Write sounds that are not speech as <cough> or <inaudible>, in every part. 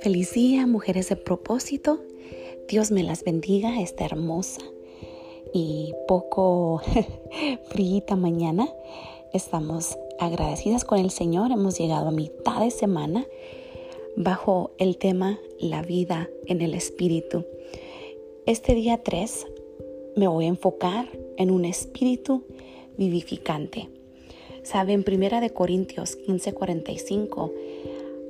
Feliz día, mujeres de propósito. Dios me las bendiga esta hermosa y poco <laughs> fríita mañana. Estamos agradecidas con el Señor. Hemos llegado a mitad de semana bajo el tema La vida en el Espíritu. Este día 3 me voy a enfocar en un espíritu vivificante. Saben, Primera de Corintios 15:45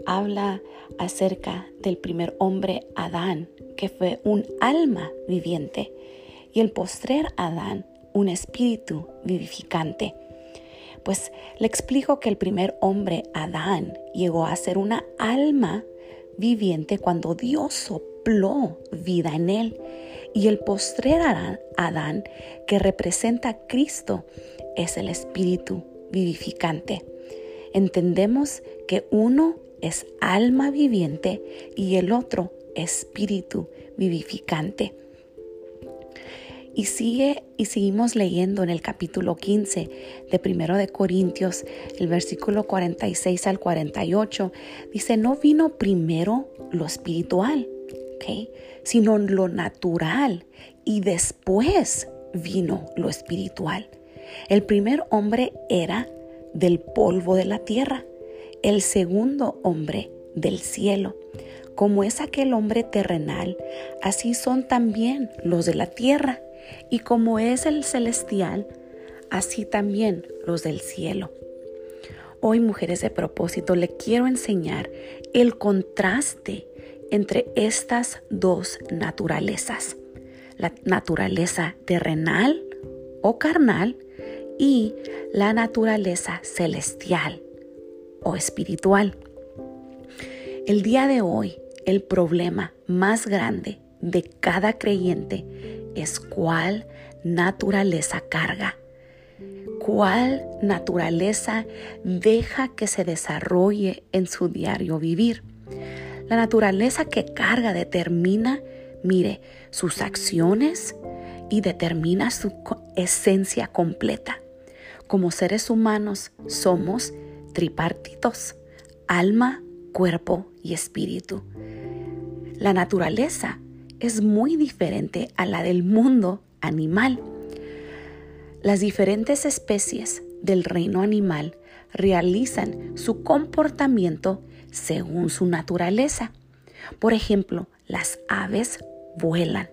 habla acerca del primer hombre Adán, que fue un alma viviente, y el postrer Adán, un espíritu vivificante. Pues le explico que el primer hombre Adán llegó a ser una alma viviente cuando Dios sopló vida en él. Y el postrer Adán, que representa a Cristo, es el espíritu vivificante. Entendemos que uno es alma viviente y el otro espíritu vivificante. Y sigue y seguimos leyendo en el capítulo 15 de Primero de Corintios, el versículo 46 al 48, dice, no vino primero lo espiritual, sino lo natural y después vino lo espiritual. El primer hombre era del polvo de la tierra el segundo hombre del cielo. Como es aquel hombre terrenal, así son también los de la tierra, y como es el celestial, así también los del cielo. Hoy, mujeres de propósito, le quiero enseñar el contraste entre estas dos naturalezas, la naturaleza terrenal o carnal y la naturaleza celestial o espiritual. El día de hoy, el problema más grande de cada creyente es cuál naturaleza carga, cuál naturaleza deja que se desarrolle en su diario vivir. La naturaleza que carga determina, mire, sus acciones y determina su esencia completa. Como seres humanos somos tripartitos, alma, cuerpo y espíritu. La naturaleza es muy diferente a la del mundo animal. Las diferentes especies del reino animal realizan su comportamiento según su naturaleza. Por ejemplo, las aves vuelan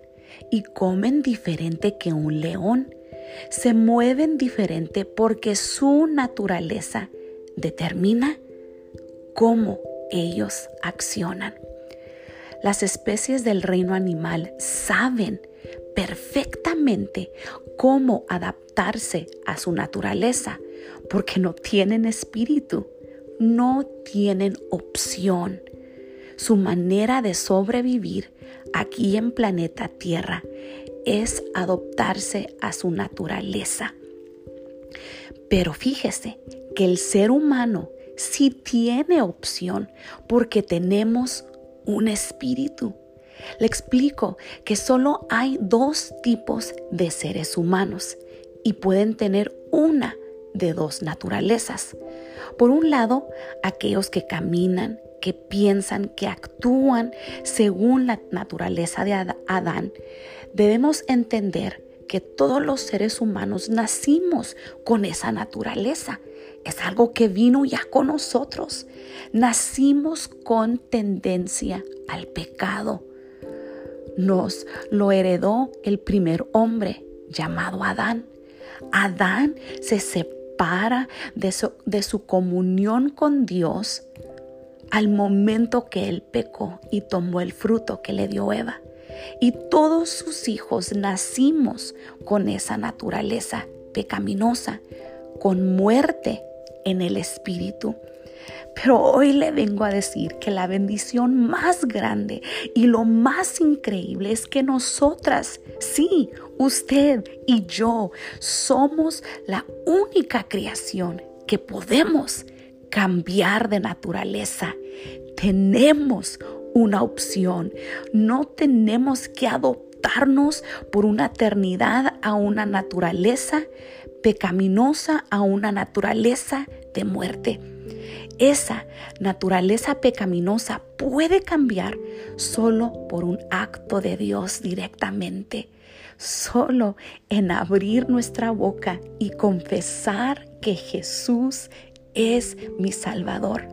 y comen diferente que un león. Se mueven diferente porque su naturaleza determina cómo ellos accionan. Las especies del reino animal saben perfectamente cómo adaptarse a su naturaleza porque no tienen espíritu, no tienen opción. Su manera de sobrevivir aquí en planeta Tierra es adoptarse a su naturaleza. Pero fíjese que el ser humano sí tiene opción porque tenemos un espíritu. Le explico que solo hay dos tipos de seres humanos y pueden tener una de dos naturalezas. Por un lado, aquellos que caminan, que piensan, que actúan según la naturaleza de Adán, debemos entender que todos los seres humanos nacimos con esa naturaleza es algo que vino ya con nosotros. Nacimos con tendencia al pecado. Nos lo heredó el primer hombre llamado Adán. Adán se separa de su, de su comunión con Dios al momento que él pecó y tomó el fruto que le dio Eva. Y todos sus hijos nacimos con esa naturaleza pecaminosa, con muerte en el Espíritu. Pero hoy le vengo a decir que la bendición más grande y lo más increíble es que nosotras, sí, usted y yo, somos la única creación que podemos cambiar de naturaleza. Tenemos una opción. No tenemos que adoptarnos por una eternidad a una naturaleza pecaminosa a una naturaleza de muerte. Esa naturaleza pecaminosa puede cambiar solo por un acto de Dios directamente, solo en abrir nuestra boca y confesar que Jesús es mi Salvador.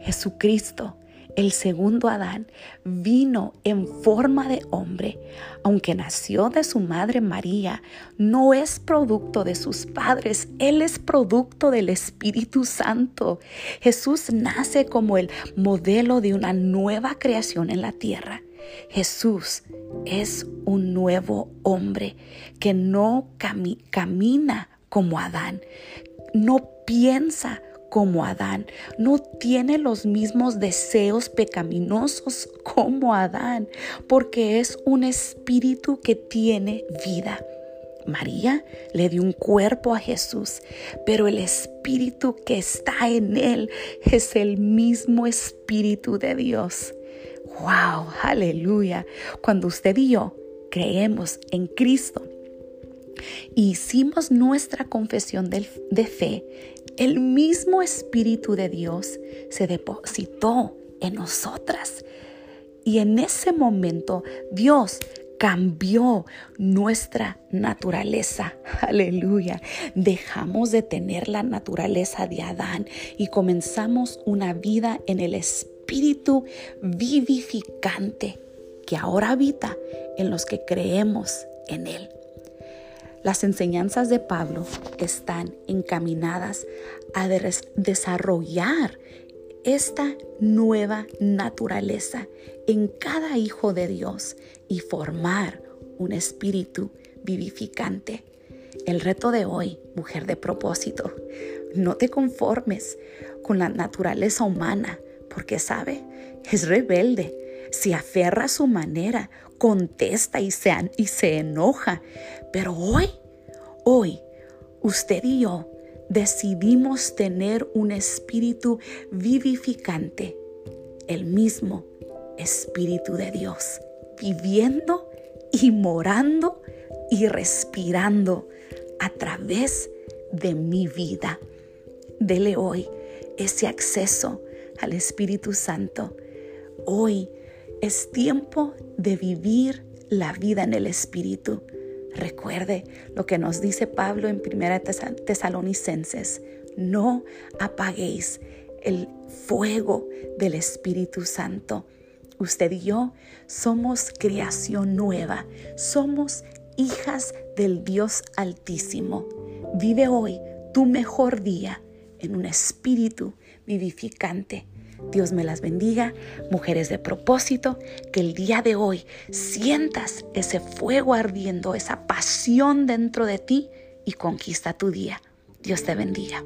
Jesucristo el segundo Adán vino en forma de hombre, aunque nació de su madre María, no es producto de sus padres, Él es producto del Espíritu Santo. Jesús nace como el modelo de una nueva creación en la tierra. Jesús es un nuevo hombre que no camina como Adán, no piensa como Adán, no tiene los mismos deseos pecaminosos como Adán, porque es un espíritu que tiene vida. María le dio un cuerpo a Jesús, pero el espíritu que está en él es el mismo espíritu de Dios. ¡Wow! Aleluya. Cuando usted y yo creemos en Cristo, hicimos nuestra confesión de fe, el mismo Espíritu de Dios se depositó en nosotras. Y en ese momento Dios cambió nuestra naturaleza. Aleluya. Dejamos de tener la naturaleza de Adán y comenzamos una vida en el Espíritu vivificante que ahora habita en los que creemos en Él. Las enseñanzas de Pablo están encaminadas a desarrollar esta nueva naturaleza en cada hijo de Dios y formar un espíritu vivificante. El reto de hoy, mujer de propósito, no te conformes con la naturaleza humana, porque sabe, es rebelde, se aferra a su manera, contesta y se, y se enoja. Pero hoy, hoy, usted y yo decidimos tener un espíritu vivificante, el mismo Espíritu de Dios, viviendo y morando y respirando a través de mi vida. Dele hoy ese acceso al Espíritu Santo. Hoy es tiempo de vivir la vida en el Espíritu. Recuerde lo que nos dice Pablo en 1 Tesalonicenses. No apaguéis el fuego del Espíritu Santo. Usted y yo somos creación nueva, somos hijas del Dios Altísimo. Vive hoy tu mejor día en un espíritu vivificante Dios me las bendiga, mujeres de propósito, que el día de hoy sientas ese fuego ardiendo, esa pasión dentro de ti y conquista tu día. Dios te bendiga.